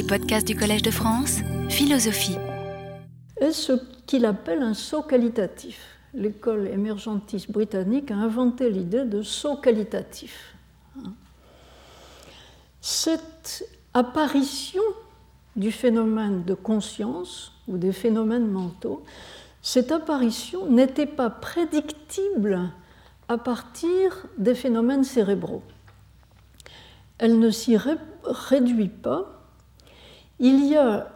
Les podcasts du Collège de France, philosophie. Est ce qu'il appelle un saut qualitatif? L'école émergentiste britannique a inventé l'idée de saut qualitatif. Cette apparition du phénomène de conscience ou des phénomènes mentaux, cette apparition n'était pas prédictible à partir des phénomènes cérébraux. Elle ne s'y réduit pas. Il y a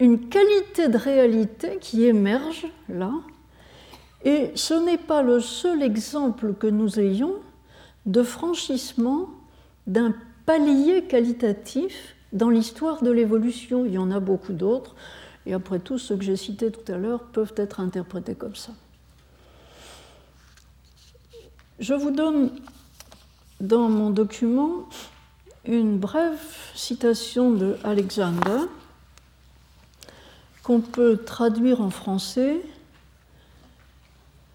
une qualité de réalité qui émerge là, et ce n'est pas le seul exemple que nous ayons de franchissement d'un palier qualitatif dans l'histoire de l'évolution. Il y en a beaucoup d'autres, et après tout, ceux que j'ai cités tout à l'heure peuvent être interprétés comme ça. Je vous donne dans mon document une brève citation de Alexander qu'on peut traduire en français.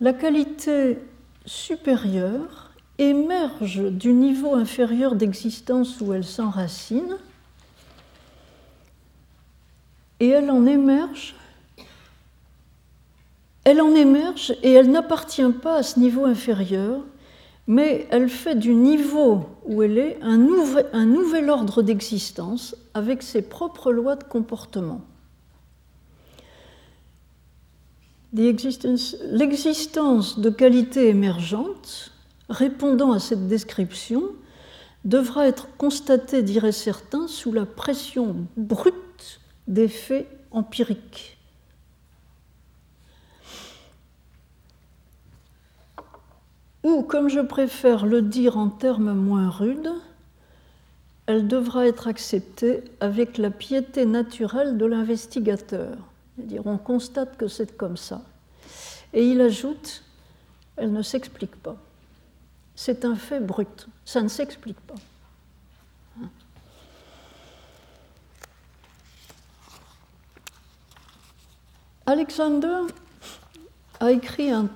La qualité supérieure émerge du niveau inférieur d'existence où elle s'enracine et elle en émerge elle en émerge et elle n'appartient pas à ce niveau inférieur, mais elle fait du niveau où elle est un nouvel, ordre d'existence avec ses propres lois de comportement. L'existence de qualités émergentes répondant à cette description devra être constatée, dirait certains, sous la pression brute des faits empiriques. Ou, comme je préfère le dire en termes moins rudes, elle devra être acceptée avec la piété naturelle de l'investigateur. C'est-à-dire, on constate que c'est comme ça. Et il ajoute, elle ne s'explique pas. C'est un fait brut, ça ne s'explique pas. Alexander a écrit un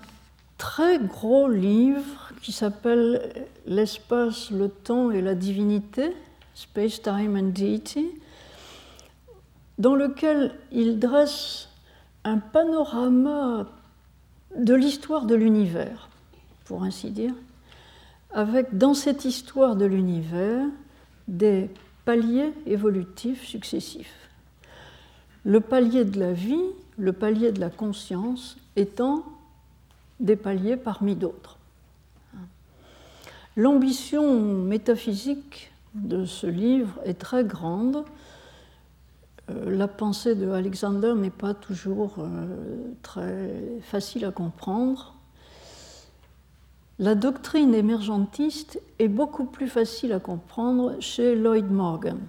très gros livre qui s'appelle L'espace, le temps et la divinité, Space, Time and Deity, dans lequel il dresse un panorama de l'histoire de l'univers, pour ainsi dire, avec dans cette histoire de l'univers des paliers évolutifs successifs. Le palier de la vie, le palier de la conscience étant des paliers parmi d'autres. L'ambition métaphysique de ce livre est très grande. Euh, la pensée de Alexander n'est pas toujours euh, très facile à comprendre. La doctrine émergentiste est beaucoup plus facile à comprendre chez Lloyd Morgan.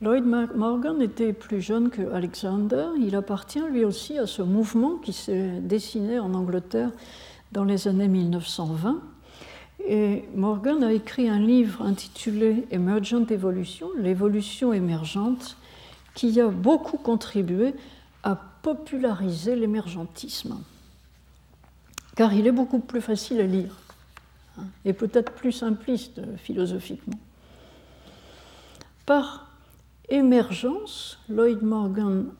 Lloyd Morgan était plus jeune que Alexander. Il appartient lui aussi à ce mouvement qui s'est dessiné en Angleterre dans les années 1920. Et Morgan a écrit un livre intitulé Emergent Evolution, l'évolution émergente, qui a beaucoup contribué à populariser l'émergentisme. Car il est beaucoup plus facile à lire hein, et peut-être plus simpliste philosophiquement. Par émergence, Lloyd Morgan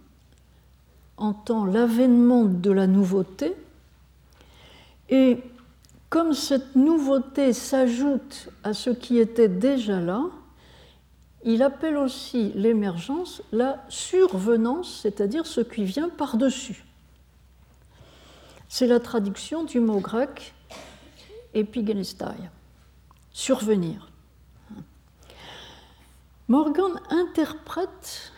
entend l'avènement de la nouveauté, et comme cette nouveauté s'ajoute à ce qui était déjà là, il appelle aussi l'émergence la survenance, c'est-à-dire ce qui vient par-dessus. C'est la traduction du mot grec epigenestai, survenir. Morgan interprète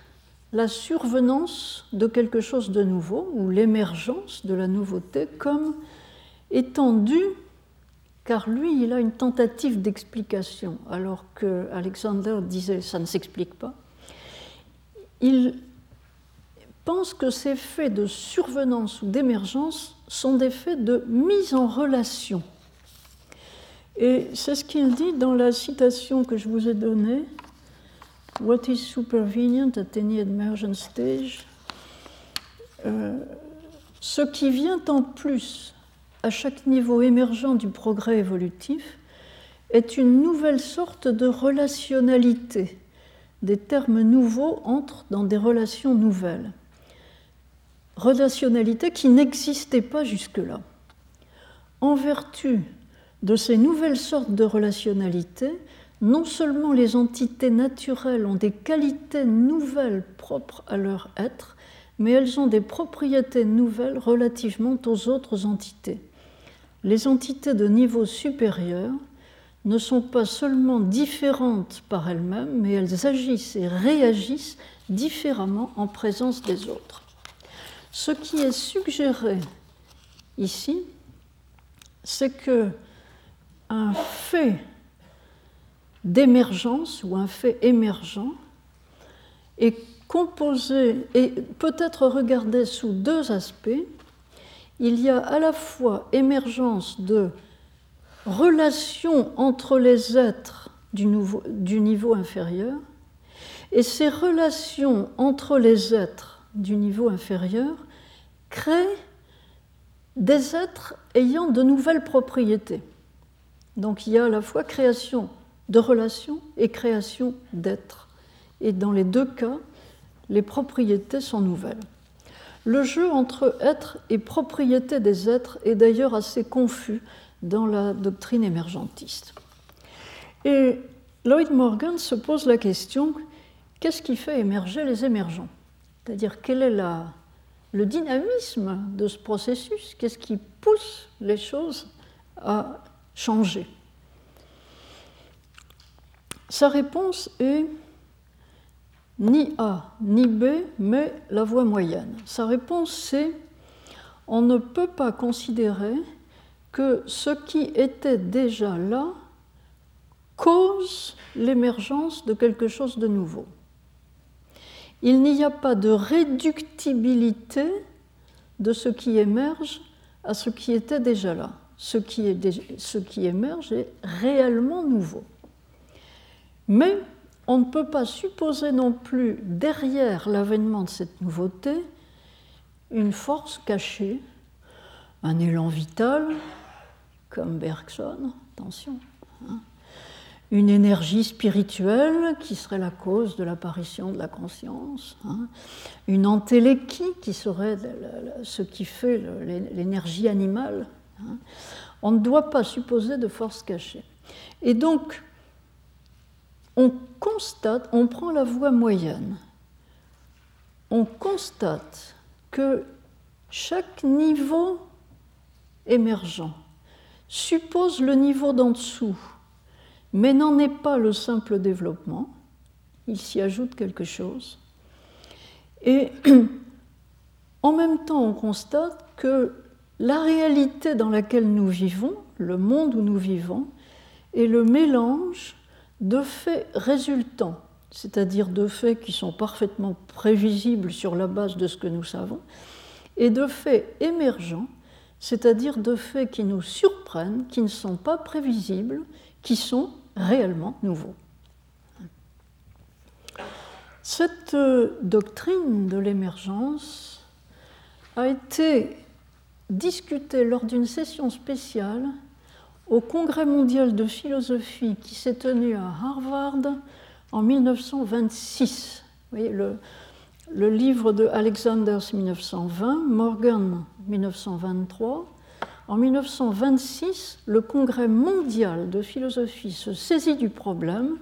la survenance de quelque chose de nouveau ou l'émergence de la nouveauté comme étant due, car lui, il a une tentative d'explication, alors que Alexander disait ça ne s'explique pas. Il pense que ces faits de survenance ou d'émergence sont des faits de mise en relation. Et c'est ce qu'il dit dans la citation que je vous ai donnée What is supervenient at any emergent stage? Euh, Ce qui vient en plus à chaque niveau émergent du progrès évolutif est une nouvelle sorte de relationnalité des termes nouveaux entrent dans des relations nouvelles. Relationnalité qui n'existait pas jusque-là. En vertu de ces nouvelles sortes de relationnalité, non seulement les entités naturelles ont des qualités nouvelles propres à leur être, mais elles ont des propriétés nouvelles relativement aux autres entités. Les entités de niveau supérieur ne sont pas seulement différentes par elles-mêmes, mais elles agissent et réagissent différemment en présence des autres. Ce qui est suggéré ici, c'est que un fait d'émergence ou un fait émergent est composé et peut être regardé sous deux aspects. Il y a à la fois émergence de relations entre les êtres du, du niveau inférieur, et ces relations entre les êtres du niveau inférieur créent des êtres ayant de nouvelles propriétés. Donc il y a à la fois création de relations et création d'êtres. Et dans les deux cas, les propriétés sont nouvelles. Le jeu entre être et propriété des êtres est d'ailleurs assez confus dans la doctrine émergentiste. Et Lloyd Morgan se pose la question qu'est-ce qui fait émerger les émergents? C'est-à-dire quel est le dynamisme de ce processus? Qu'est-ce qui pousse les choses à changer? Sa réponse est ni A ni B, mais la voie moyenne. Sa réponse c'est on ne peut pas considérer que ce qui était déjà là cause l'émergence de quelque chose de nouveau. Il n'y a pas de réductibilité de ce qui émerge à ce qui était déjà là. Ce qui, ce qui émerge est réellement nouveau. Mais on ne peut pas supposer non plus derrière l'avènement de cette nouveauté une force cachée, un élan vital, comme Bergson, attention, hein. une énergie spirituelle qui serait la cause de l'apparition de la conscience, hein. une entéléquie qui serait ce qui fait l'énergie animale. Hein. On ne doit pas supposer de force cachée. Et donc, on constate, on prend la voie moyenne, on constate que chaque niveau émergent suppose le niveau d'en dessous, mais n'en est pas le simple développement. Il s'y ajoute quelque chose. Et en même temps, on constate que la réalité dans laquelle nous vivons, le monde où nous vivons, est le mélange de faits résultants, c'est-à-dire de faits qui sont parfaitement prévisibles sur la base de ce que nous savons, et de faits émergents c'est-à-dire de faits qui nous surprennent, qui ne sont pas prévisibles, qui sont réellement nouveaux. Cette euh, doctrine de l'émergence a été discutée lors d'une session spéciale au Congrès mondial de philosophie qui s'est tenu à Harvard en 1926. Vous voyez, le, livre de Alexander 1920, Morgan 1923. En 1926, le Congrès mondial de philosophie se saisit du problème.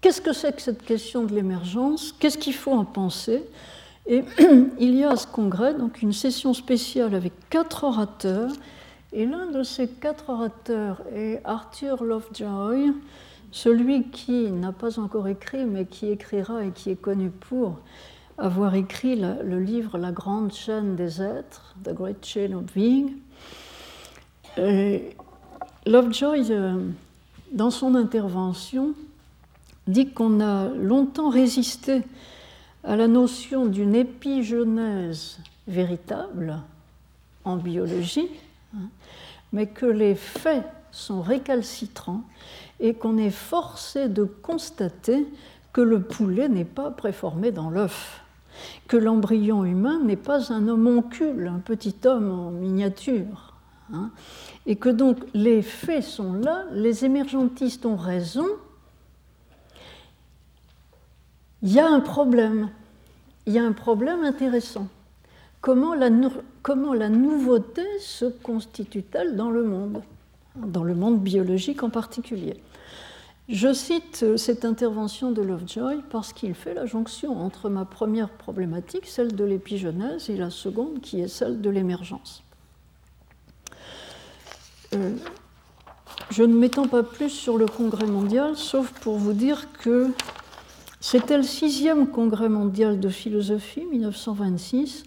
Qu'est-ce que c'est que cette question de l'émergence? Qu'est-ce qu'il faut en penser? Et il y a à ce congrès donc une session spéciale avec quatre orateurs. Et l'un de ces quatre orateurs est Arthur Lovejoy, celui qui n'a pas encore écrit, mais qui écrira et qui est connu pour avoir écrit le, livre La grande chaîne des êtres, The Great Chain of Being. Lovejoy, euh, dans son intervention, dit qu'on a longtemps résisté à la notion d'une épigenèse véritable en biologie, hein, mais que les faits sont récalcitrants et qu'on est forcé de constater que le poulet n'est pas préformé dans l'œuf que l'embryon humain n'est pas un homoncule, un petit homme en miniature, hein, et que donc les faits sont là, les émergentistes ont raison, il y a un problème. Il y a un problème intéressant. Comment la, nouveauté se constitue-t-elle dans le monde Dans le monde biologique en particulier? Je cite cette intervention de Lovejoy parce qu'il fait la jonction entre ma première problématique, celle de l'épigenèse, et la seconde qui est celle de l'émergence. Euh, je ne m'étends pas plus sur le congrès mondial, sauf pour vous dire que c'était le sixième congrès mondial de philosophie, 1926.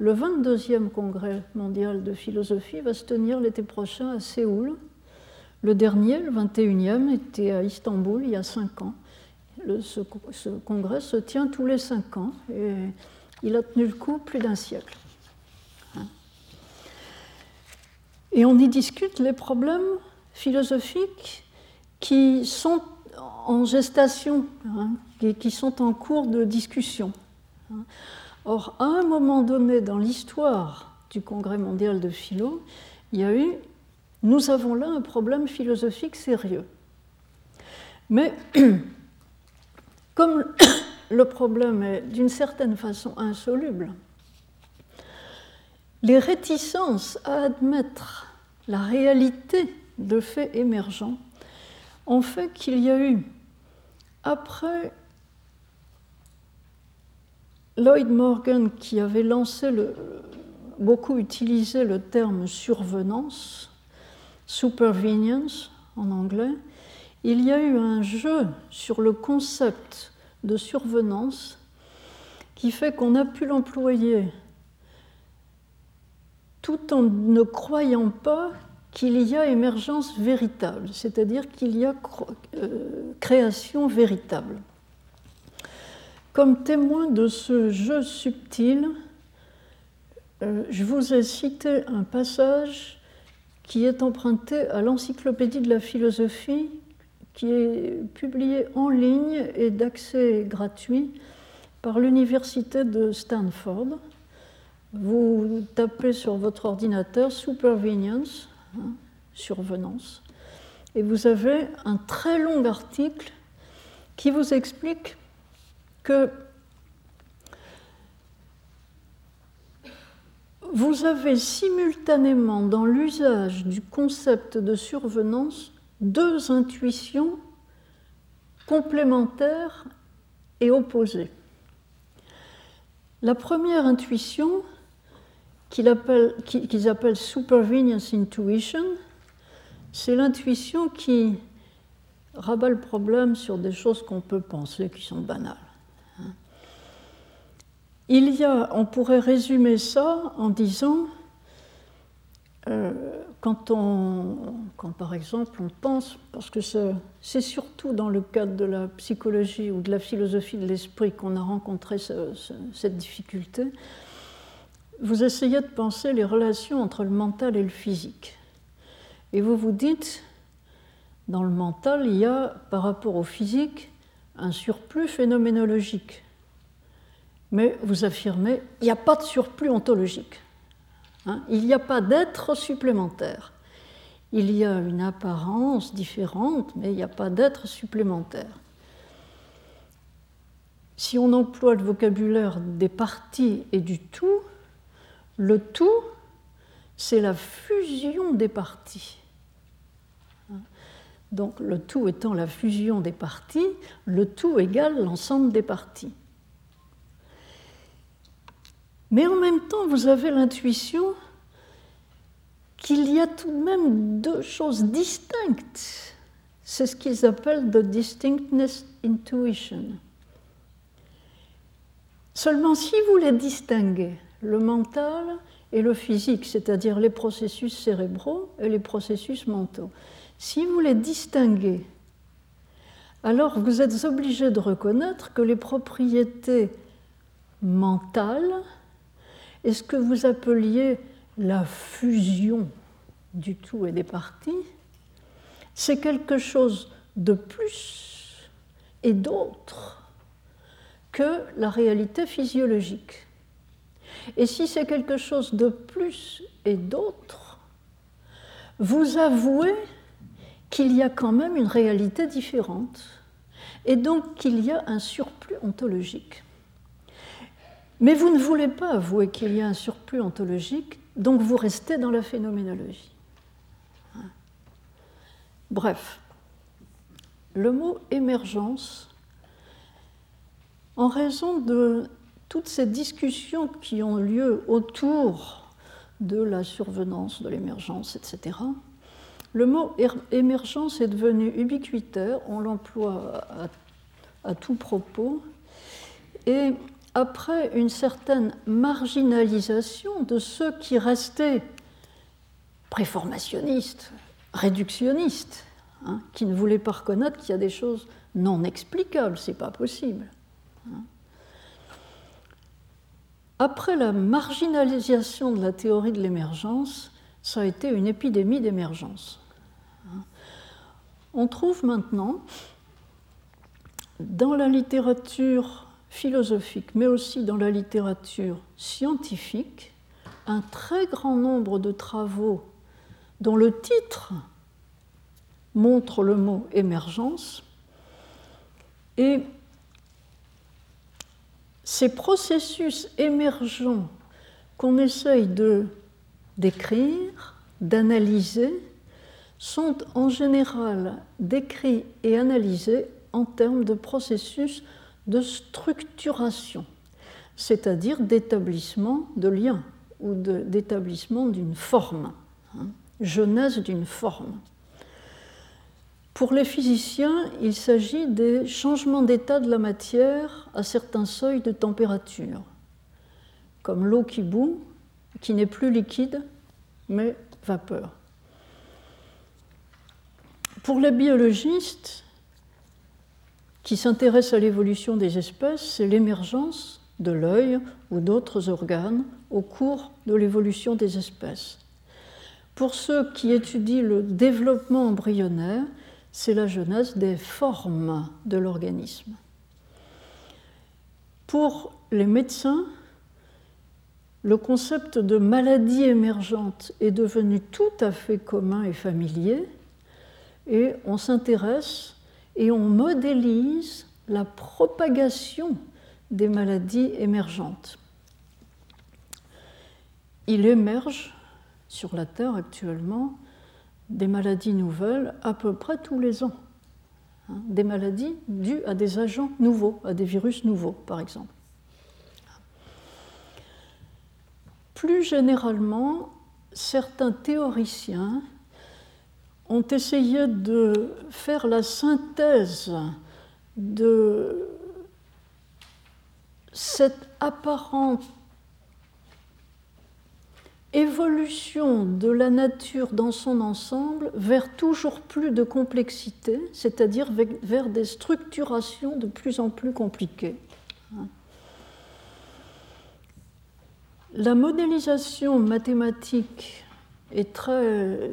Le 22e congrès mondial de philosophie va se tenir l'été prochain à Séoul. Le dernier, le 21e, était à Istanbul il y a cinq ans. ce, congrès se tient tous les cinq ans et il a tenu le coup plus d'un siècle. Hein. Et on y discute les problèmes philosophiques qui sont en gestation, hein, qui sont en cours de discussion. Hein. Or, à un moment donné dans l'histoire du Congrès mondial de philo, il y a eu, nous avons là un problème philosophique sérieux. Mais comme le problème est d'une certaine façon insoluble, les réticences à admettre la réalité de faits émergents ont fait qu'il y a eu, après Lloyd Morgan, qui avait lancé beaucoup utilisé le terme survenance, supervenience en anglais, il y a eu un jeu sur le concept de survenance qui fait qu'on a pu l'employer tout en ne croyant pas qu'il y a émergence véritable, c'est-à-dire qu'il y a euh, création véritable. Comme témoin de ce jeu subtil, euh, je vous ai cité un passage qui est emprunté à l'Encyclopédie de la philosophie, qui est publié en ligne et d'accès gratuit par l'Université de Stanford. Vous tapez sur votre ordinateur Supervenience Hein, survenance. Et vous avez un très long article qui vous explique que vous avez simultanément dans l'usage du concept de survenance deux intuitions complémentaires et opposées. La première intuition, qu'ils appellent, appellent supervenience intuition, c'est l'intuition qui rabat le problème sur des choses qu'on peut penser qui sont banales. Il y a, on pourrait résumer ça en disant, euh, quand, on, quand par exemple on pense, parce que c'est surtout dans le cadre de la psychologie ou de la philosophie de l'esprit qu'on a rencontré cette difficulté, vous essayez de penser les relations entre le mental et le physique. Et vous vous dites, dans le mental, il y a, par rapport au physique, un surplus phénoménologique. Mais vous affirmez, il n'y a pas de surplus ontologique. Hein. il n'y a pas d'être supplémentaire. Il y a une apparence différente, mais il n'y a pas d'être supplémentaire. Si on emploie le vocabulaire des parties et du tout, le tout, c'est la fusion des parties. Donc le tout étant la fusion des parties, le tout égale l'ensemble des parties. Mais en même temps, vous avez l'intuition qu'il y a tout de même deux choses distinctes. C'est ce qu'ils appellent the distinctness intuition. Seulement si vous les distinguez, le mental et le physique, c'est-à-dire les processus cérébraux et les processus mentaux. Si vous les distinguez, alors vous êtes obligé de reconnaître que les propriétés mentales est ce que vous appeliez la fusion du tout et des parties, c'est quelque chose de plus et d'autre que la réalité physiologique. Et si c'est quelque chose de plus et d'autre, vous avouez qu'il y a quand même une réalité différente. et donc qu'il y a un surplus ontologique. Mais vous ne voulez pas avouer qu'il y a un surplus ontologique, donc vous restez dans la phénoménologie. Bref, le mot émergence, en raison de toutes ces discussions qui ont lieu autour de la survenance, de l'émergence, etc., le mot émergence est devenu ubiquitaire, on l'emploie à, tout propos, et après une certaine marginalisation de ceux qui restaient préformationnistes, réductionnistes, hein, qui ne voulaient pas reconnaître qu'il y a des choses non explicables, c'est pas possible. Hein. Après la marginalisation de la théorie de l'émergence, ça a été une épidémie d'émergence. On trouve maintenant dans la littérature philosophique, mais aussi dans la littérature scientifique, un très grand nombre de travaux dont le titre montre le mot émergence. Et ces processus émergents qu'on essaye de d'écrire, d'analyser, sont en général décrits et analysés en termes de processus de structuration, c'est-à-dire d'établissement de liens ou d'établissement d'une forme, hein, genèse d'une forme. Pour les physiciens, il s'agit des changements d'état de la matière à certains seuils de température, comme l'eau qui bout qui n'est plus liquide, mais vapeur. Pour les biologistes qui s'intéressent à l'évolution des espèces, c'est l'émergence de l'œil ou d'autres organes au cours de l'évolution des espèces. Pour ceux qui étudient le développement embryonnaire, c'est la genèse des formes de l'organisme. Pour les médecins, le concept de maladie émergente est devenu tout à fait commun et familier, et on s'intéresse et on modélise la propagation des maladies émergentes. Il émerge sur la Terre actuellement des maladies nouvelles à peu près tous les ans. Hein, des maladies dues à des agents nouveaux, à des virus nouveaux par exemple. Plus généralement, certains théoriciens ont essayé de faire la synthèse de cette apparente évolution de la nature dans son ensemble vers toujours plus de complexité, c'est-à-dire vers des structurations de plus en plus compliquées. La modélisation mathématique est très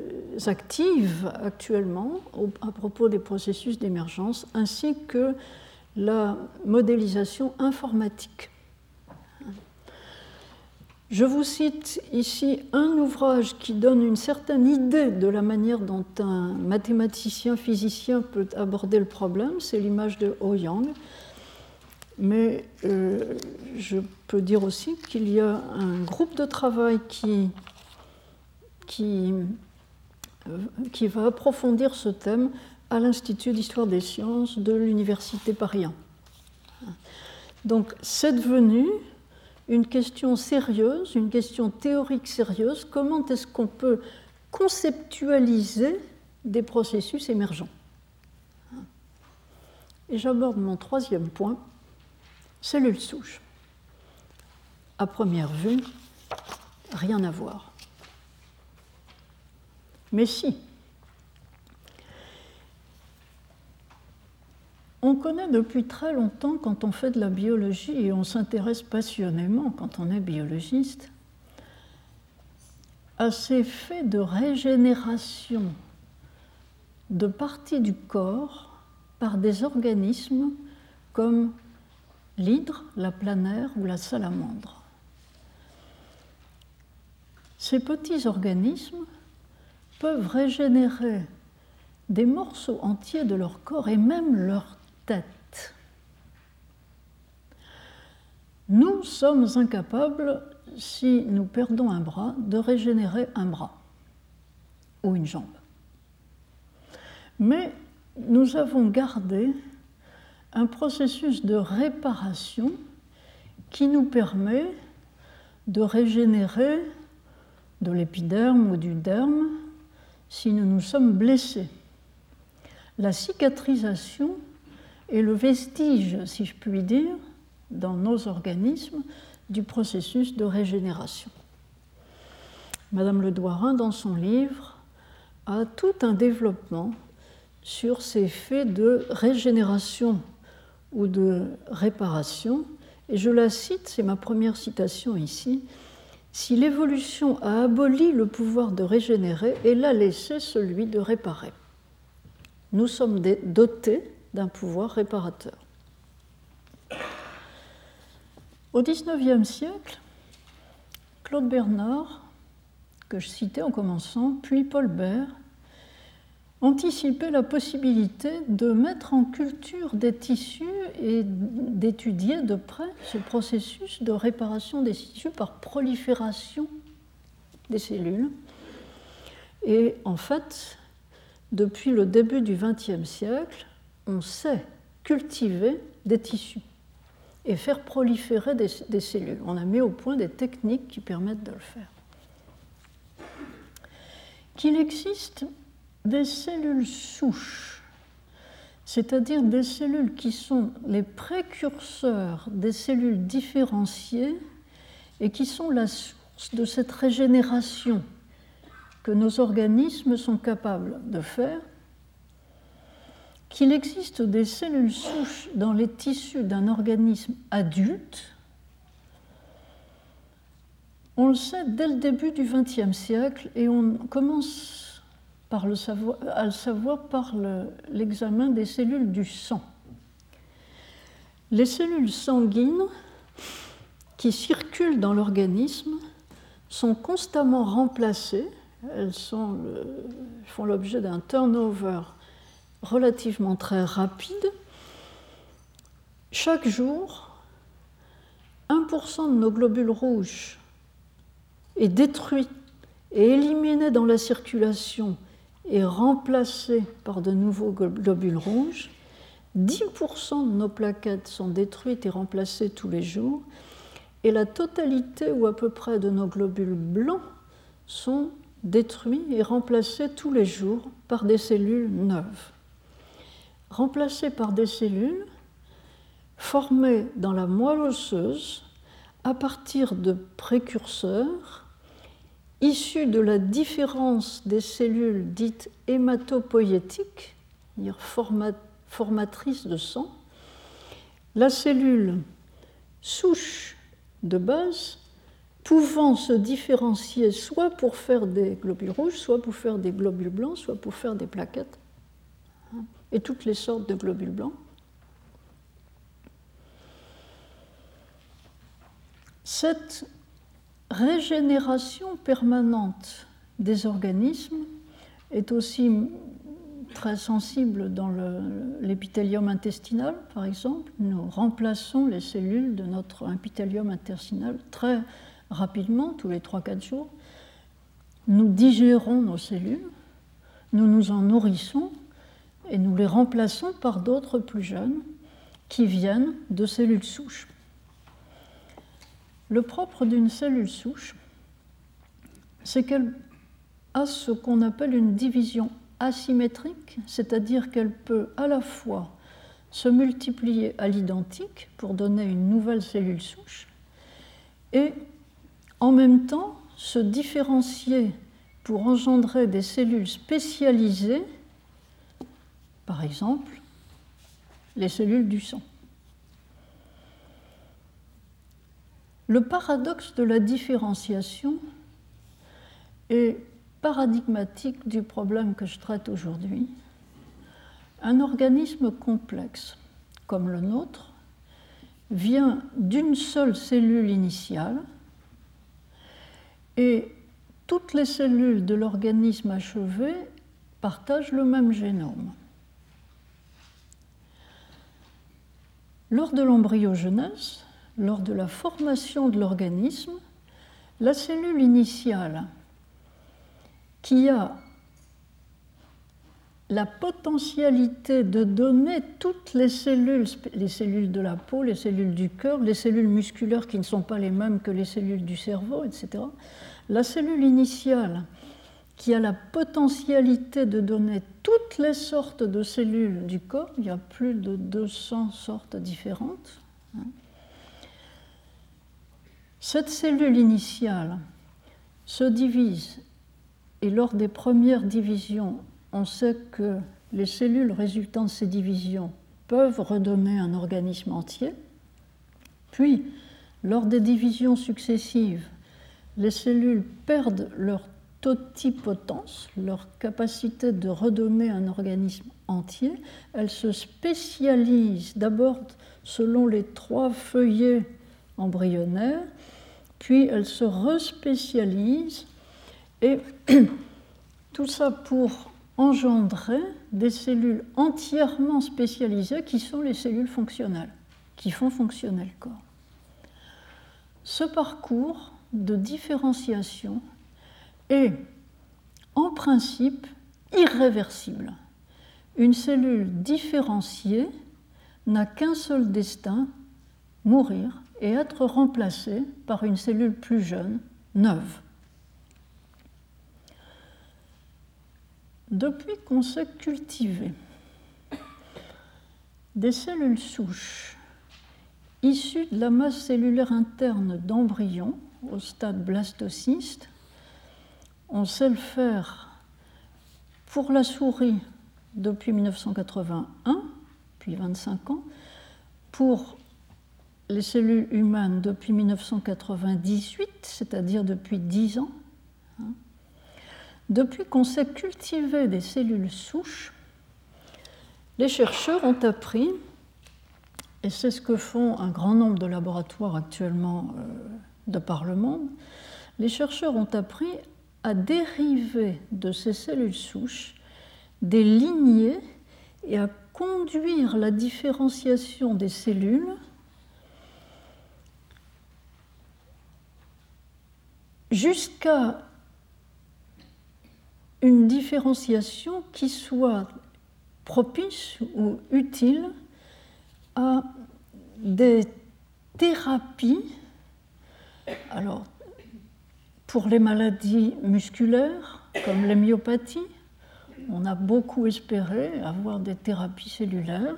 active actuellement à propos des processus d'émergence, ainsi que la modélisation informatique. Je vous cite ici un ouvrage qui donne une certaine idée de la manière dont un mathématicien, physicien peut aborder le problème, c'est l'image de Ho mais euh, je peux dire aussi qu'il y a un groupe de travail qui, qui, euh, qui va approfondir ce thème à l'Institut d'histoire des sciences de l'Université Paris Donc c'est devenu une question sérieuse, une question théorique sérieuse. Comment est-ce qu'on peut conceptualiser des processus émergents? Et j'aborde mon troisième point Cellule souche. À première vue, rien à voir. Mais si. On connaît depuis très longtemps, quand on fait de la biologie et on s'intéresse passionnément quand on est biologiste, à ces faits de régénération de parties du corps par des organismes comme l'hydre, la planaire ou la salamandre. Ces petits organismes peuvent régénérer des morceaux entiers de leur corps et même leur tête. Nous sommes incapables, si nous perdons un bras, de régénérer un bras ou une jambe. Mais nous avons gardé un processus de réparation qui nous permet de régénérer de l'épiderme ou du derme si nous nous sommes blessés. La cicatrisation est le vestige, si je puis dire, dans nos organismes du processus de régénération. Madame Le Douarin, dans son livre, a tout un développement sur ces faits de régénération ou de réparation. Et je la cite, c'est ma première citation ici. Si l'évolution a aboli le pouvoir de régénérer, elle a laissé celui de réparer. Nous sommes dotés d'un pouvoir réparateur. Au XIXe siècle, Claude Bernard, que je citais en commençant, puis Paul Bert, anticipaient la possibilité de mettre en culture des tissus et d'étudier de près ce processus de réparation des tissus par prolifération des cellules. Et en fait, depuis le début du XXe siècle, on sait cultiver des tissus et faire proliférer des, cellules. On a mis au point des techniques qui permettent de le faire. Qu'il existe des cellules souches, c'est-à-dire des cellules qui sont les précurseurs des cellules différenciées et qui sont la source de cette régénération que nos organismes sont capables de faire qu'il existe des cellules souches dans les tissus d'un organisme adulte, on le sait dès le début du XXe siècle et on commence à le savoir par l'examen des cellules du sang. Les cellules sanguines qui circulent dans l'organisme sont constamment remplacées, elles, font l'objet d'un turnover relativement très rapide. Chaque jour, 1% de nos globules rouges est détruit et éliminé dans la circulation et remplacé par de nouveaux globules rouges. 10% de nos plaquettes sont détruites et remplacées tous les jours. Et la totalité ou à peu près de nos globules blancs sont détruits et remplacés tous les jours par des cellules neuves remplacées par des cellules formées dans la moelle osseuse à partir de précurseurs issus de la différence des cellules dites hématopoïétiques, c'est-à-dire formatrices de sang. La cellule souche de base pouvant se différencier soit pour faire des globules rouges, soit pour faire des globules blancs, soit pour faire des plaquettes et toutes les sortes de globules blancs. Cette régénération permanente des organismes est aussi très sensible dans l'épithélium intestinal, par exemple. Nous remplaçons les cellules de notre épithélium intestinal très rapidement, tous les 3-4 jours. Nous digérons nos cellules, nous nous en nourrissons et nous les remplaçons par d'autres plus jeunes qui viennent de cellules souches. Le propre d'une cellule souche, c'est qu'elle a ce qu'on appelle une division asymétrique, c'est-à-dire qu'elle peut à la fois se multiplier à l'identique pour donner une nouvelle cellule souche et en même temps se différencier pour engendrer des cellules spécialisées par exemple, les cellules du sang. Le paradoxe de la différenciation est paradigmatique du problème que je traite aujourd'hui. Un organisme complexe comme le nôtre vient d'une seule cellule initiale et toutes les cellules de l'organisme achevé partagent le même génome. Lors de l'embryogenèse, lors de la formation de l'organisme, la cellule initiale qui a la potentialité de donner toutes les cellules, les cellules de la peau, les cellules du cœur, les cellules musculaires qui ne sont pas les mêmes que les cellules du cerveau, etc. La cellule initiale qui a la potentialité de donner toutes les sortes de cellules du corps, il y a plus de 200 sortes différentes. Hein. Cette cellule initiale se divise et lors des premières divisions, on sait que les cellules résultant de ces divisions peuvent redonner un organisme entier. Puis, lors des divisions successives, les cellules perdent leur totipotence, leur capacité de redonner un organisme entier. Elles se spécialisent d'abord selon les trois feuillets embryonnaires, puis elles se respécialisent et tout ça pour engendrer des cellules entièrement spécialisées qui sont les cellules fonctionnelles, qui font fonctionner le corps. Ce parcours de différenciation est en principe irréversible. Une cellule différenciée n'a qu'un seul destin, mourir et être remplacée par une cellule plus jeune, neuve. Depuis qu'on sait cultiver des cellules souches issues de la masse cellulaire interne d'embryons au stade blastocyste, on sait le faire pour la souris depuis 1981, puis 25 ans, pour les cellules humaines depuis 1998, c'est-à-dire depuis 10 ans. Hein. Depuis qu'on sait cultiver des cellules souches, les chercheurs ont appris, et c'est ce que font un grand nombre de laboratoires actuellement euh, de par le monde, les chercheurs ont appris à dériver de ces cellules souches des lignées et à conduire la différenciation des cellules jusqu'à une différenciation qui soit propice ou utile à des thérapies. Alors, pour les maladies musculaires, comme la myopathie, on a beaucoup espéré avoir des thérapies cellulaires,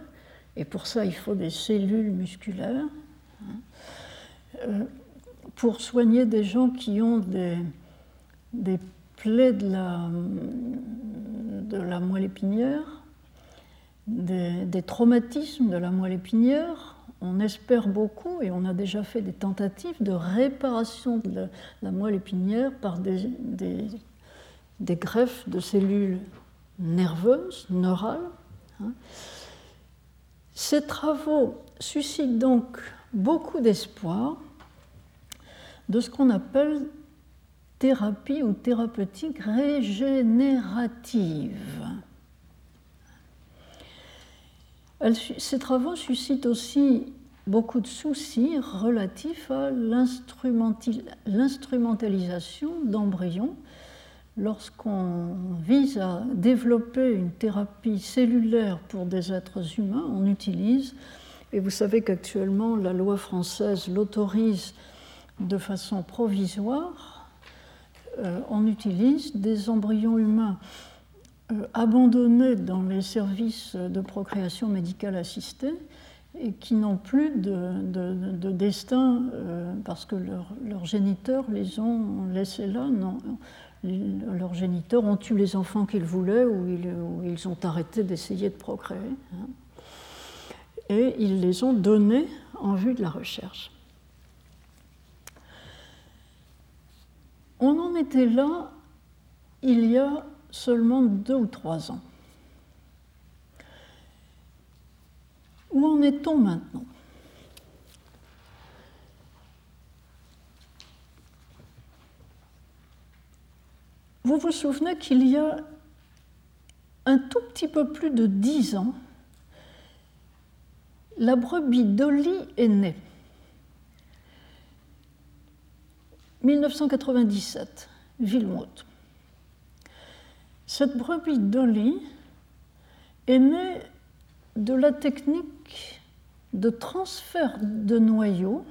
et pour ça, il faut des cellules musculaires. Euh, pour soigner des gens qui ont des, plaies de la, de la moelle épinière, des, traumatismes de la moelle épinière. On espère beaucoup et on a déjà fait des tentatives de réparation de la, moelle épinière par des, des, des, greffes de cellules nerveuses, neurales. Hein. Ces travaux suscitent donc beaucoup d'espoir de ce qu'on appelle thérapie ou thérapeutique régénérative. ces travaux suscitent aussi beaucoup de soucis relatifs à l'instrumentalisation d'embryons. Lorsqu'on vise à développer une thérapie cellulaire pour des êtres humains, on utilise, et vous savez qu'actuellement la loi française l'autorise de façon provisoire, euh, on utilise des embryons humains euh, abandonnés dans les services de procréation médicale assistée et qui n'ont plus de, destin euh, parce que leurs géniteurs les ont laissés là. Non, leurs géniteurs ont tué les enfants qu'ils voulaient ou ils, ont arrêté d'essayer de procréer. Hein. Et ils les ont donnés en vue de la recherche. On en était là il y a seulement deux ou trois ans. Où en est-on maintenant? Vous vous souvenez qu'il y a un tout petit peu plus de dix ans, la brebis Dolly est née. 1997, Villemot. Cette brebis Dolly est née de la technique de transfert de noyau,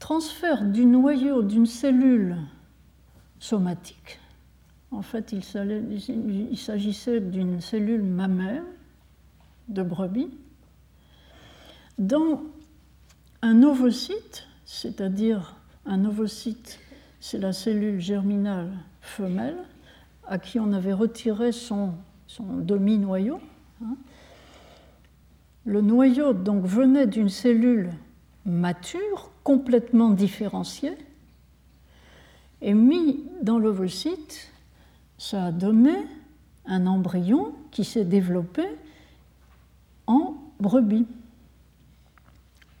transfert du noyau d'une cellule somatique. En fait, il s'agissait d'une cellule mammaire de brebis dans un ovocyte, c'est-à-dire un ovocyte, c'est la cellule germinale femelle, à qui on avait retiré son, demi-noyau. Hein. Le noyau donc venait d'une cellule mature, complètement différenciée, et mis dans l'ovocyte, ça a donné un embryon qui s'est développé en brebis.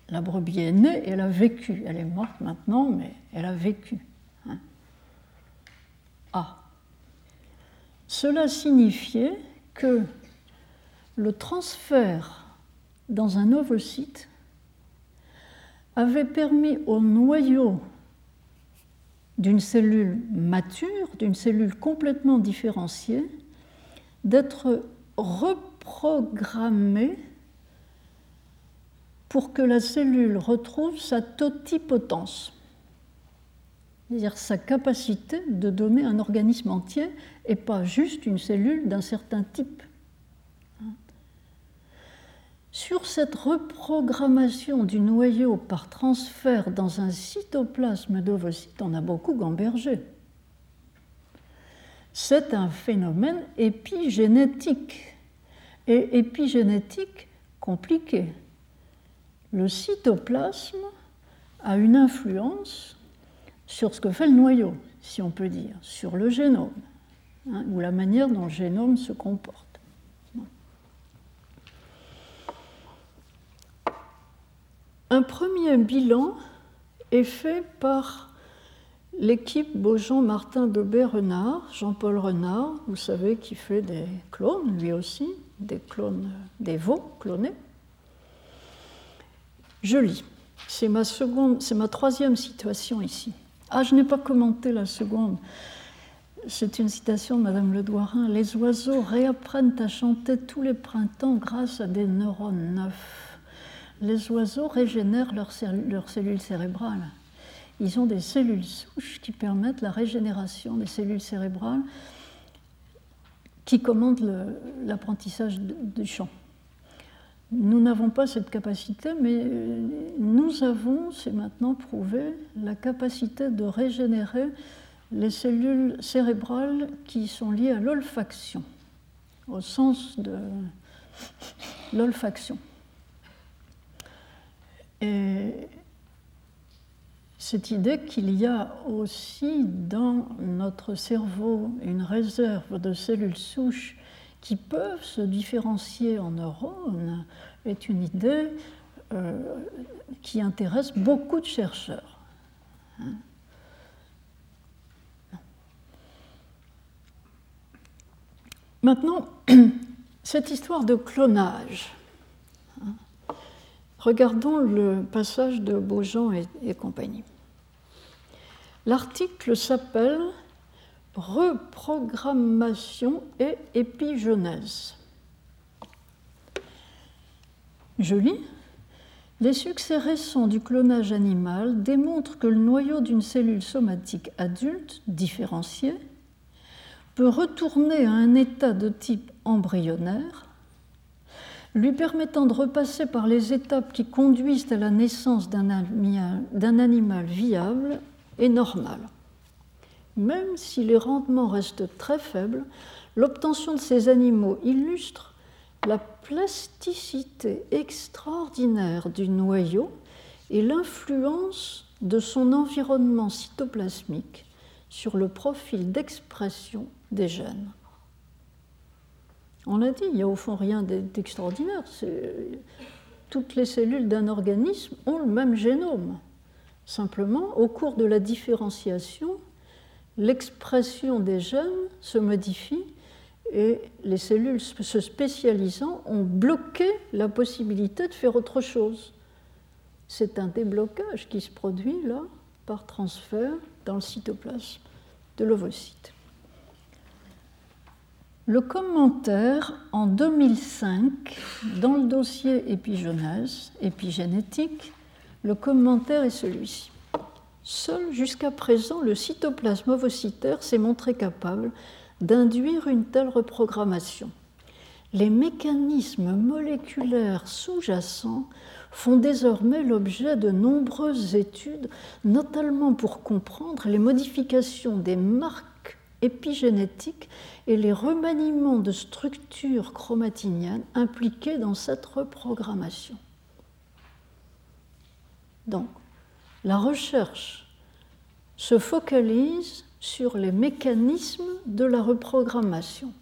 La brebis est née, elle a vécu. Elle est morte maintenant, mais elle a vécu. Hein. Ah. Cela signifiait que le transfert dans un ovocyte avait permis au noyau d'une cellule mature, d'une cellule complètement différenciée, d'être reprogrammé pour que la cellule retrouve sa totipotence, c'est-à-dire sa capacité de donner un organisme entier et pas juste une cellule d'un certain type. Sur cette reprogrammation du noyau par transfert dans un cytoplasme d'ovocyte, on a beaucoup gambergé. C'est un phénomène épigénétique et épigénétique compliqué. Le cytoplasme a une influence sur ce que fait le noyau, si on peut dire, sur le génome, hein, ou la manière dont le génome se comporte. Un premier bilan est fait par l'équipe Beaujean-Martin Bebet-Renard, Jean-Paul Renard, vous savez, qui fait des clones, lui aussi, des clones, des veaux clonés. Je lis. C'est ma troisième citation ici. Ah, je n'ai pas commenté la seconde. C'est une citation de Madame Le Douarin. Les oiseaux réapprennent à chanter tous les printemps grâce à des neurones neufs les oiseaux régénèrent leurs cellules, cérébrales. Ils ont des cellules souches qui permettent la régénération des cellules cérébrales qui commandent l'apprentissage du chant. Nous n'avons pas cette capacité, mais nous avons, c'est maintenant prouvé, la capacité de régénérer les cellules cérébrales qui sont liées à l'olfaction, au sens de l'olfaction. Et cette idée qu'il y a aussi dans notre cerveau une réserve de cellules souches qui peuvent se différencier en neurones est une idée euh, qui intéresse beaucoup de chercheurs. Maintenant, cette histoire de clonage. Regardons le passage de Beaujean et, compagnie. L'article s'appelle Reprogrammation et épigenèse. Je lis. Les succès récents du clonage animal démontrent que le noyau d'une cellule somatique adulte, différenciée, peut retourner à un état de type embryonnaire lui permettant de repasser par les étapes qui conduisent à la naissance d'un animal viable et normal. Même si les rendements restent très faibles, l'obtention de ces animaux illustre la plasticité extraordinaire du noyau et l'influence de son environnement cytoplasmique sur le profil d'expression des gènes. On l'a dit, il n'y a au fond rien d'extraordinaire. Toutes les cellules d'un organisme ont le même génome. Simplement, au cours de la différenciation, l'expression des gènes se modifie et les cellules se spécialisant ont bloqué la possibilité de faire autre chose. C'est un déblocage qui se produit là par transfert dans le cytoplasme de l'ovocyte. Le commentaire en 2005 dans le dossier épigenèse, épigénétique, le commentaire est celui-ci. Seul jusqu'à présent, le cytoplasme ovocytaire s'est montré capable d'induire une telle reprogrammation. Les mécanismes moléculaires sous-jacents font désormais l'objet de nombreuses études, notamment pour comprendre les modifications des marques épigénétiques et les remaniements de structures chromatiniennes impliquées dans cette reprogrammation. Donc, la recherche se focalise sur les mécanismes de la reprogrammation.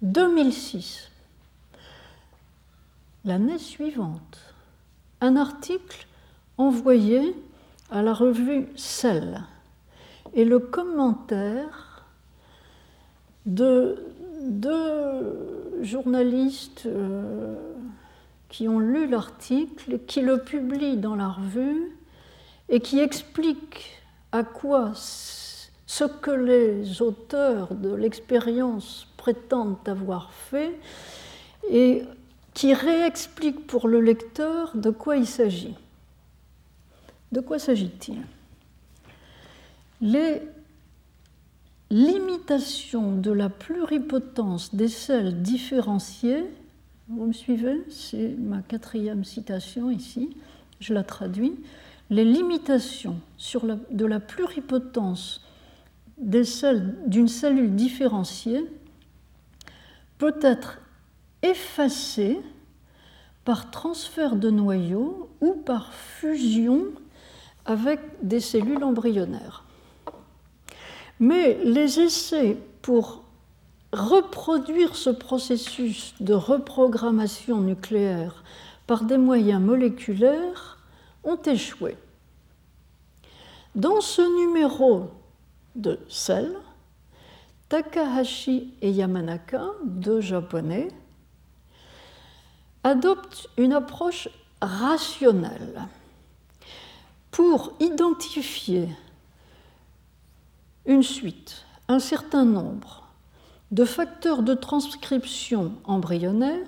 2006, l'année suivante, un article envoyé à la revue Cell et le commentaire de deux journalistes euh, qui ont lu l'article, qui le publient dans la revue et qui expliquent à quoi ce que les auteurs de l'expérience prétendent avoir fait et qui réexpliquent pour le lecteur de quoi il s'agit. De quoi s'agit-il? Les limitations de la pluripotence des sels différenciés, vous me suivez C'est ma quatrième citation ici, je la traduis les limitations sur de la pluripotence d'une cellule différenciée peut être effacée par transfert de noyau ou par fusion avec des cellules embryonnaires. Mais les essais pour reproduire ce processus de reprogrammation nucléaire par des moyens moléculaires ont échoué. Dans ce numéro de Cell, Takahashi et Yamanaka, deux japonais, adoptent une approche rationnelle pour identifier une suite, un certain nombre de facteurs de transcription embryonnaire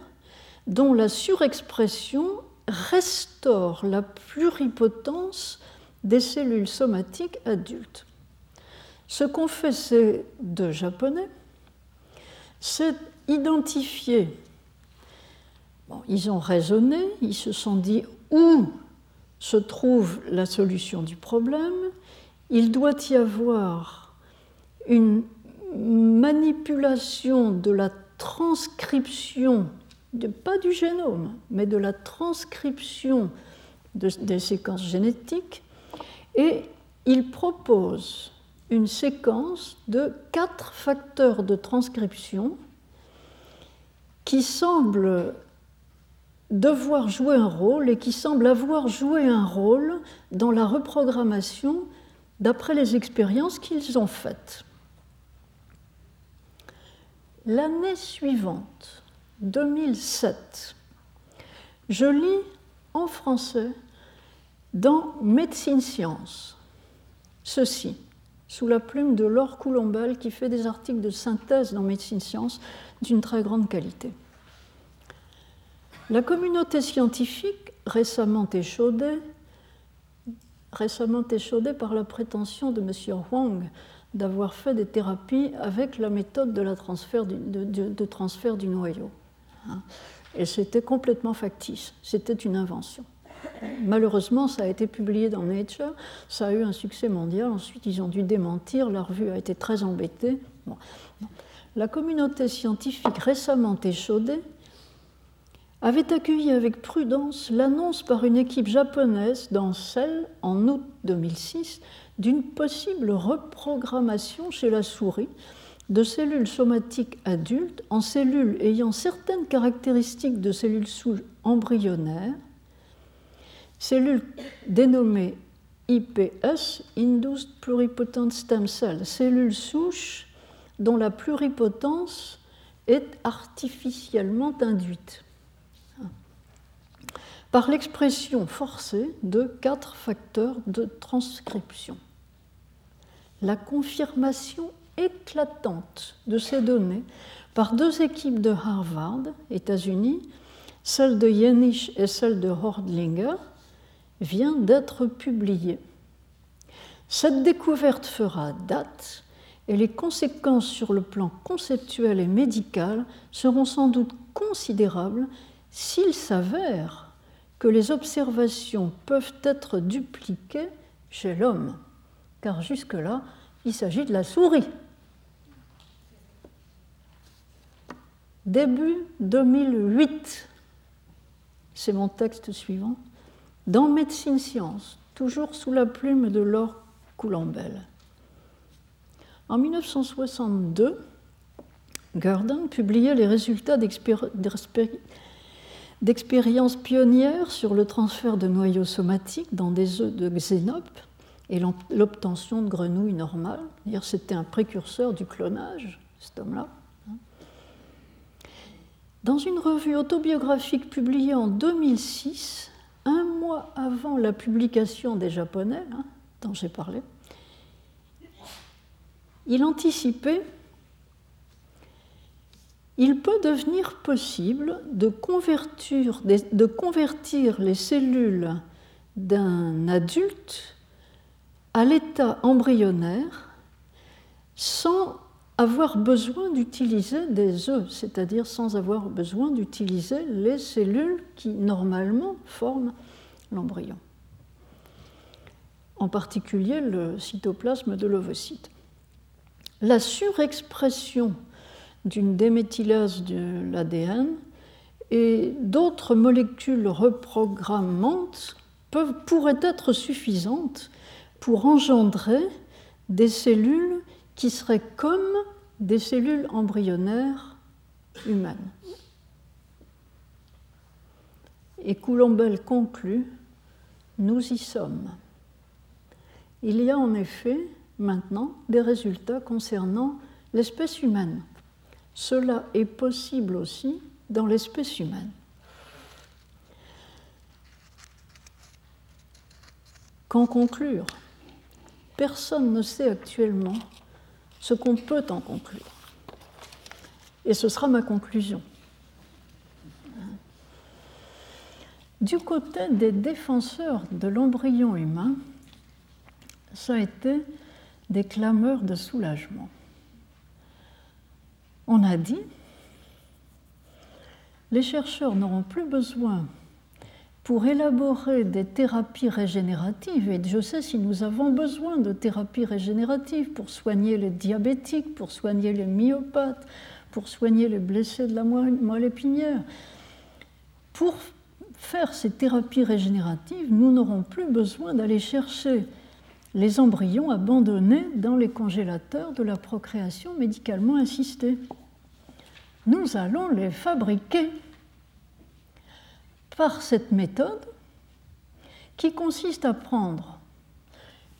dont la surexpression restaure la pluripotence des cellules somatiques adultes. Ce qu'ont fait ces deux Japonais, c'est identifier. ils ont raisonné, ils se sont dit où se trouve la solution du problème. Il doit y avoir une manipulation de la transcription pas du génome, mais de la transcription des séquences génétiques, et il propose une séquence de quatre facteurs de transcription qui semblent devoir jouer un rôle et qui semblent avoir joué un rôle dans la reprogrammation d'après les expériences qu'ils ont faites. L'année suivante, 2007. Je lis en français dans Médecine Science ceci, sous la plume de Laure Coulombel qui fait des articles de synthèse dans Médecine Science d'une très grande qualité. La communauté scientifique, récemment échaudée, récemment échaudée par la prétention de M. Huang d'avoir fait des thérapies avec la méthode de, la transfert de transfert du noyau. Hein. Et c'était complètement factice, c'était une invention. Malheureusement, ça a été publié dans Nature, ça a eu un succès mondial, ensuite ils ont dû démentir, leur revue a été très embêtée. La communauté scientifique récemment échaudée avait accueilli avec prudence l'annonce par une équipe japonaise dans Cell en août 2006 d'une possible reprogrammation chez la souris de cellules somatiques adultes en cellules ayant certaines caractéristiques de cellules souches embryonnaires, cellules dénommées IPS, Induced Pluripotent Stem Cell, cellules souches dont la pluripotence est artificiellement induite. Par l'expression forcée de quatre facteurs de transcription. La confirmation éclatante de ces données par deux équipes de Harvard, États-Unis, celle de Jenisch et celle de Hordlinger, vient d'être publiée. Cette découverte fera date et les conséquences sur le plan conceptuel et médical seront sans doute considérables s'il s'avère que les observations peuvent être dupliquées chez l'homme, car jusque-là, il s'agit de la souris. Début 2008, c'est mon texte suivant, dans Médecine Science, toujours sous la plume de Laure Coulambelle. En 1962, Gurdon publiait les résultats d'expériences pionnières sur le transfert de noyaux somatiques dans des œufs de xénope et l'obtention de grenouilles normales. C'était un précurseur du clonage, cet homme-là. Dans une revue autobiographique publiée en 2006, un mois avant la publication des Japonais, hein, dont j'ai parlé, il anticipait il peut devenir possible de convertir, les cellules d'un adulte à l'état embryonnaire sans avoir besoin d'utiliser des œufs, c'est-à-dire sans avoir besoin d'utiliser les cellules qui normalement forment l'embryon, en particulier le cytoplasme de l'ovocyte. La surexpression d'une déméthylase de l'ADN et d'autres molécules reprogrammantes pourraient être suffisantes pour engendrer des cellules qui seraient comme des cellules embryonnaires humaines. Et Coulombelle conclut, nous y sommes. Il y a en effet maintenant des résultats concernant l'espèce humaine. Cela est possible aussi dans l'espèce humaine. Qu'en conclure Personne ne sait actuellement ce qu'on peut en conclure. Et ce sera ma conclusion. Du côté des défenseurs de l'embryon humain, ça a été des clameurs de soulagement. On a dit, les chercheurs n'auront plus besoin pour élaborer des thérapies régénératives, et je sais si nous avons besoin de thérapies régénératives pour soigner les diabétiques, pour soigner les myopathes, pour soigner les blessés de la moelle épinière, pour faire ces thérapies régénératives, nous n'aurons plus besoin d'aller chercher les embryons abandonnés dans les congélateurs de la procréation médicalement assistée. Nous allons les fabriquer par cette méthode qui consiste à prendre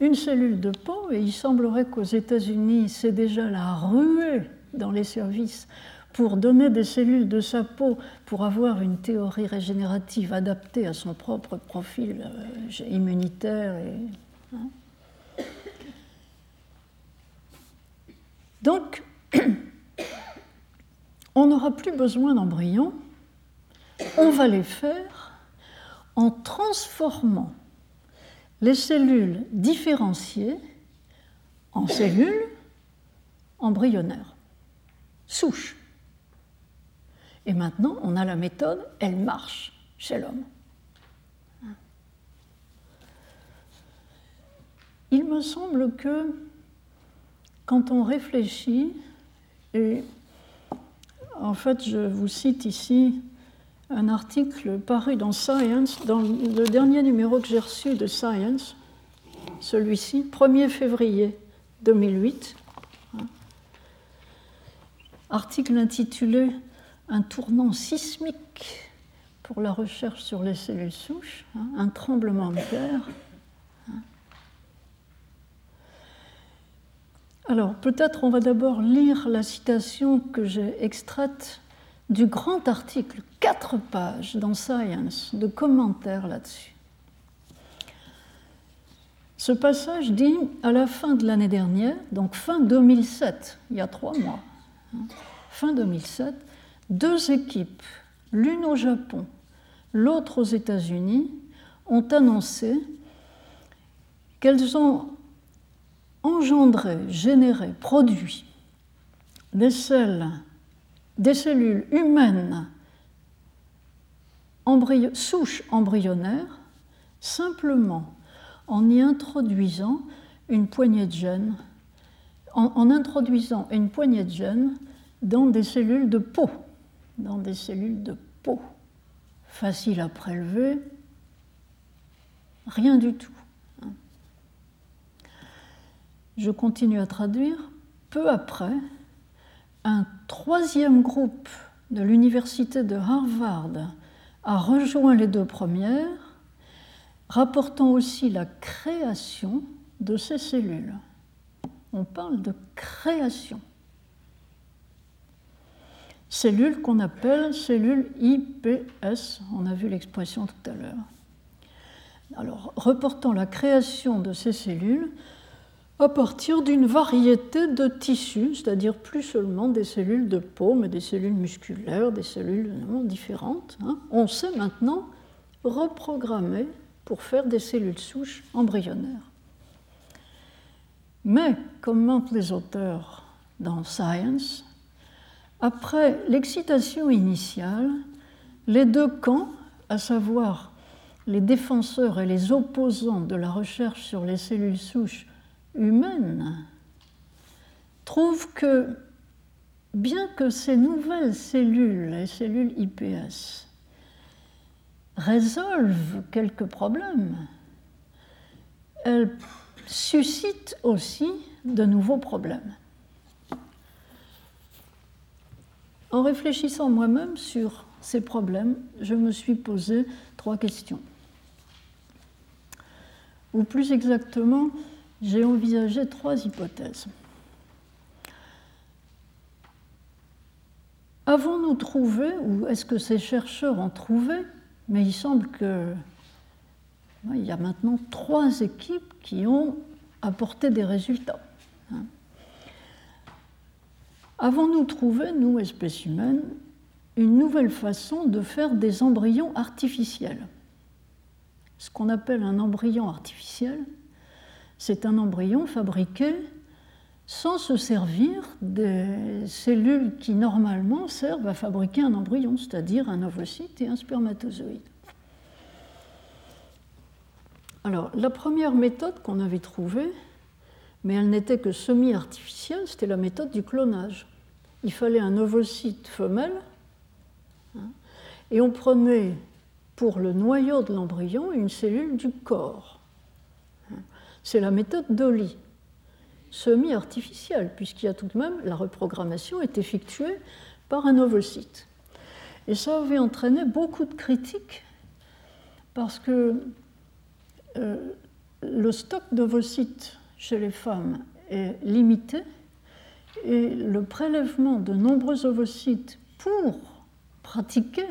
une cellule de peau, et il semblerait qu'aux États-Unis, c'est déjà la ruée dans les services pour donner des cellules de sa peau pour avoir une théorie régénérative adaptée à son propre profil euh, immunitaire. Hein. Donc, on n'aura plus besoin d'embryons, on va les faire en transformant les cellules différenciées en cellules embryonnaires, souches. Et maintenant, on a la méthode, elle marche chez l'homme. Il me semble que quand on réfléchit, et en fait je vous cite ici un article paru dans Science, dans le dernier numéro que j'ai reçu de Science, celui-ci, 1er février 2008, article intitulé Un tournant sismique pour la recherche sur les cellules souches, hein, un tremblement de terre. Alors, peut-être on va d'abord lire la citation que j'ai extraite du grand article, quatre pages dans Science, de commentaires là-dessus. Ce passage dit, à la fin de l'année dernière, donc fin 2007, il y a trois mois, hein, fin 2007, deux équipes, l'une au Japon, l'autre aux États-Unis, ont annoncé qu'elles ont engendré, généré, produit des, des cellules humaines souches embryonnaires simplement en y introduisant une poignée de gènes, en, introduisant une poignée de gènes dans des cellules de peau, dans des cellules de peau, facile à prélever, rien du tout. Je continue à traduire. Peu après, un troisième groupe de l'université de Harvard a rejoint les deux premières, rapportant aussi la création de ces cellules. On parle de création. Cellules qu'on appelle cellules IPS, on a vu l'expression tout à l'heure. Alors, reportant la création de ces cellules à partir d'une variété de tissus, c'est-à-dire plus seulement des cellules de peau, mais des cellules musculaires, des cellules différentes. Hein. On sait maintenant reprogrammer pour faire des cellules souches embryonnaires. Mais, commentent les auteurs dans Science, après l'excitation initiale, les deux camps, à savoir les défenseurs et les opposants de la recherche sur les cellules souches humaine trouve que bien que ces nouvelles cellules, les cellules IPS, résolvent quelques problèmes, elles suscitent aussi de nouveaux problèmes. En réfléchissant moi-même sur ces problèmes, je me suis posé trois questions. Ou plus exactement, j'ai envisagé trois hypothèses. Avons-nous trouvé, ou est-ce que ces chercheurs ont trouvé, mais il semble que il y a maintenant trois équipes qui ont apporté des résultats. Hein. Avons-nous trouvé, nous, espèces humaines, une nouvelle façon de faire des embryons artificiels? Ce qu'on appelle un embryon artificiel, c'est un embryon fabriqué sans se servir des cellules qui normalement servent à fabriquer un embryon, c'est-à-dire un ovocyte et un spermatozoïde. Alors, la première méthode qu'on avait trouvée, mais elle n'était que semi-artificielle, c'était la méthode du clonage. Il fallait un ovocyte femelle, hein, et on prenait pour le noyau de l'embryon une cellule du corps. C'est la méthode Dolly, semi-artificielle, puisqu'il y a tout de même la reprogrammation est effectuée par un ovocyte. Et ça avait entraîné beaucoup de critiques, parce que euh, le stock d'ovocytes chez les femmes est limité, et le prélèvement de nombreux ovocytes pour pratiquer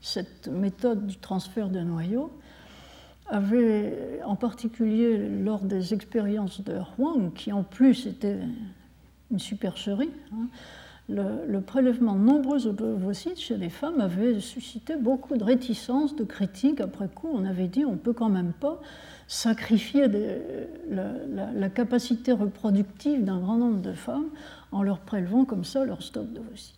cette méthode du transfert de noyau avait, en particulier lors des expériences de Huang, qui en plus était une supercherie, hein, le, prélèvement de nombreux ovocytes chez les femmes avait suscité beaucoup de réticences, de critiques. Après coup, on avait dit on ne peut quand même pas sacrifier la, capacité reproductive d'un grand nombre de femmes en leur prélevant comme ça leur stock d'ovocytes.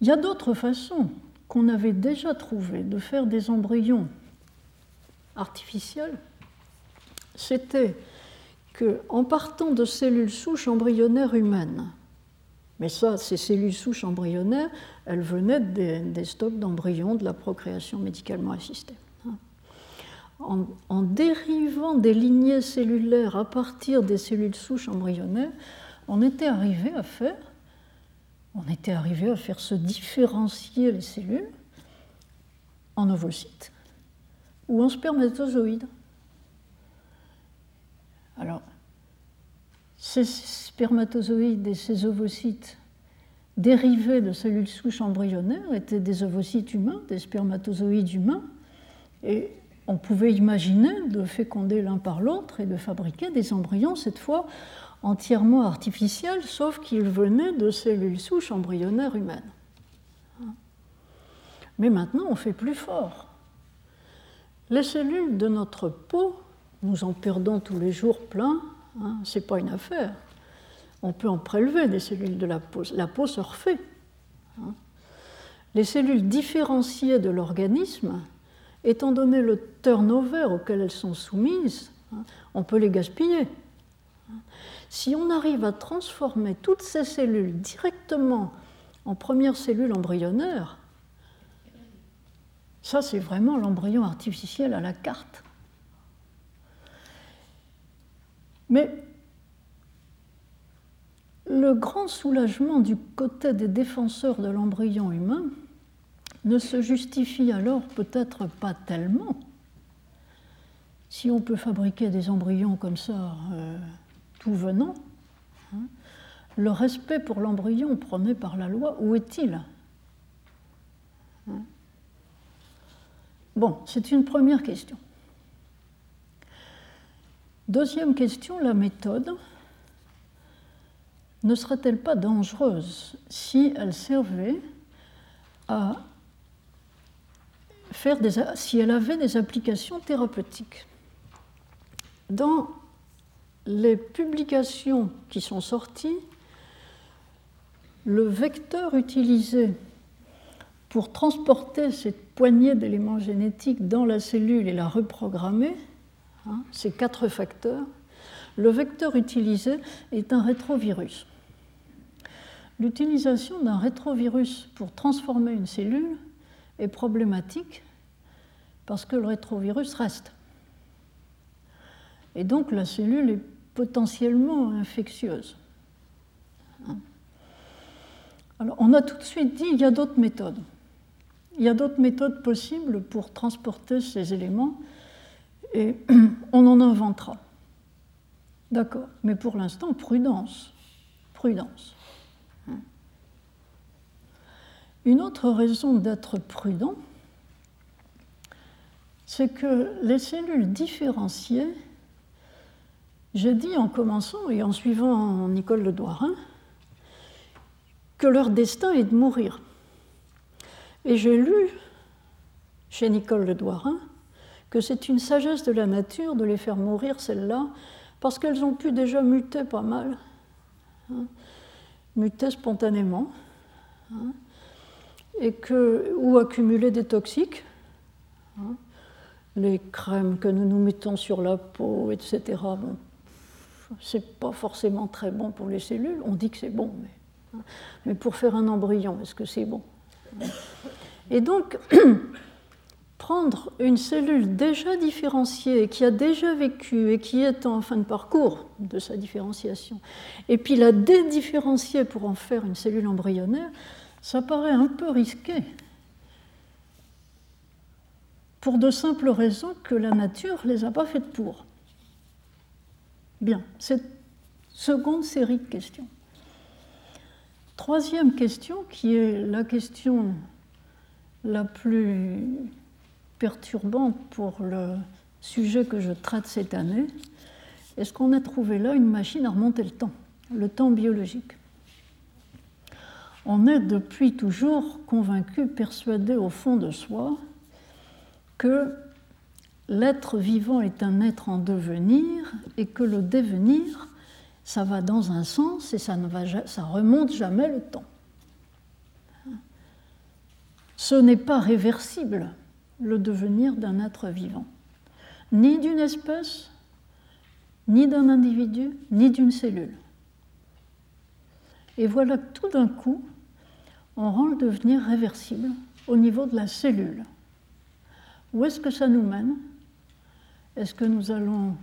Il y a d'autres façons qu'on avait déjà trouvé de faire des embryons artificiels, c'était que, en partant de cellules souches embryonnaires humaines, mais ça, ces cellules souches embryonnaires, elles venaient des, stocks d'embryons de la procréation médicalement assistée. En, en, dérivant des lignées cellulaires à partir des cellules souches embryonnaires, on était arrivé à faire on était arrivé à faire se différencier les cellules en ovocytes ou en spermatozoïdes. Alors, ces spermatozoïdes et ces ovocytes dérivés de cellules souches embryonnaires étaient des ovocytes humains, des spermatozoïdes humains, et on pouvait imaginer de féconder l'un par l'autre et de fabriquer des embryons, cette fois entièrement artificiels, sauf qu'ils venaient de cellules souches embryonnaires humaines. Mais maintenant, on fait plus fort. Les cellules de notre peau, nous en perdons tous les jours plein, hein, ce n'est pas une affaire. On peut en prélever des cellules de la peau. La peau se refait. Hein. Les cellules différenciées de l'organisme, étant donné le turnover auquel elles sont soumises, hein, on peut les gaspiller. Si on arrive à transformer toutes ces cellules directement en premières cellules embryonnaires, ça c'est vraiment l'embryon artificiel à la carte. Mais le grand soulagement du côté des défenseurs de l'embryon humain ne se justifie alors peut-être pas tellement. Si on peut fabriquer des embryons comme ça, euh, tout venant, hein, le respect pour l'embryon prôné par la loi, où est-il hein? Bon, c'est une première question. Deuxième question, la méthode ne serait-elle pas dangereuse si elle servait à faire des, si avait des applications thérapeutiques? Les publications qui sont sorties, le vecteur utilisé pour transporter cette poignée d'éléments génétiques dans la cellule et la reprogrammer, hein, ces quatre facteurs, le vecteur utilisé est un rétrovirus. L'utilisation d'un rétrovirus pour transformer une cellule est problématique parce que le rétrovirus reste. Et donc la cellule est potentiellement infectieuse. Alors on a tout de suite dit il y a d'autres méthodes. Il y a d'autres méthodes possibles pour transporter ces éléments et on en inventera. D'accord, mais pour l'instant, prudence. Prudence. Une autre raison d'être prudent, c'est que les cellules différenciées, j'ai dit en commençant et en suivant Nicole Le Douarin, que leur destin est de mourir. Et j'ai lu chez Nicole Le Douarin que c'est une sagesse de la nature de les faire mourir, celles-là, parce qu'elles ont pu déjà muter pas mal, hein, muter spontanément. Hein, et que, ou accumuler des toxiques, hein, les crèmes que nous nous mettons sur la peau, etc. c'est pas forcément très bon pour les cellules. On dit que c'est bon, mais, mais pour faire un embryon, est-ce que c'est bon? Et donc, prendre une cellule déjà différenciée, qui a déjà vécu et qui est en fin de parcours de sa différenciation, et puis la dédifférencier pour en faire une cellule embryonnaire, ça paraît un peu risqué, pour de simples raisons que la nature les a pas faites pour. Bien, cette seconde série de questions. Troisième question, qui est la question la plus perturbante pour le sujet que je traite cette année. Est-ce qu'on a trouvé là une machine à remonter le temps, le temps biologique? On est depuis toujours convaincu, persuadé au fond de soi que l'être vivant est un être en devenir et que le devenir, ça va dans un sens et ça ne remonte jamais le temps. Ce n'est pas réversible le devenir d'un être vivant, ni d'une espèce, ni d'un individu, ni d'une cellule. Et voilà que tout d'un coup, on rend le devenir réversible au niveau de la cellule. Où est-ce que ça nous mène? Est-ce que nous allons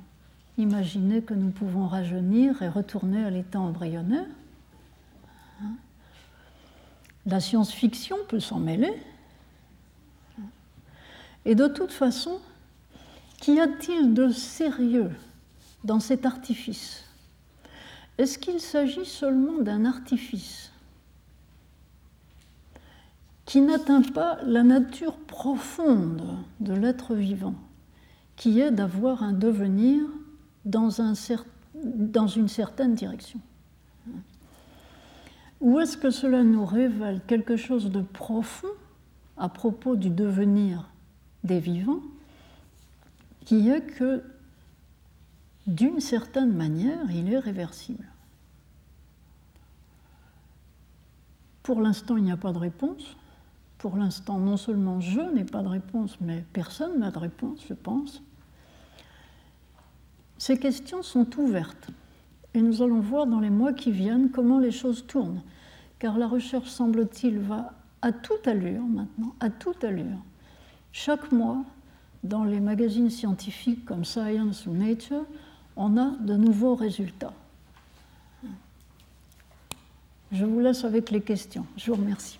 imaginer que nous pouvons rajeunir et retourner à l'état embryonnaire hein La science-fiction peut s'en mêler. Et de toute façon, qu'y a-t-il de sérieux dans cet artifice Est-ce qu'il s'agit seulement d'un artifice qui n'atteint pas la nature profonde de l'être vivant, qui est d'avoir un devenir dans, un dans une certaine direction. Ou est-ce que cela nous révèle quelque chose de profond à propos du devenir des vivants, qui est que d'une certaine manière, il est réversible? Pour l'instant, il n'y a pas de réponse. Pour l'instant, non seulement je n'ai pas de réponse, mais personne n'a de réponse, je pense. Ces questions sont ouvertes et nous allons voir dans les mois qui viennent comment les choses tournent, car la recherche, semble-t-il, va à toute allure maintenant, à toute allure. Chaque mois, dans les magazines scientifiques comme Science ou Nature, on a de nouveaux résultats. Je vous laisse avec les questions. Je vous remercie.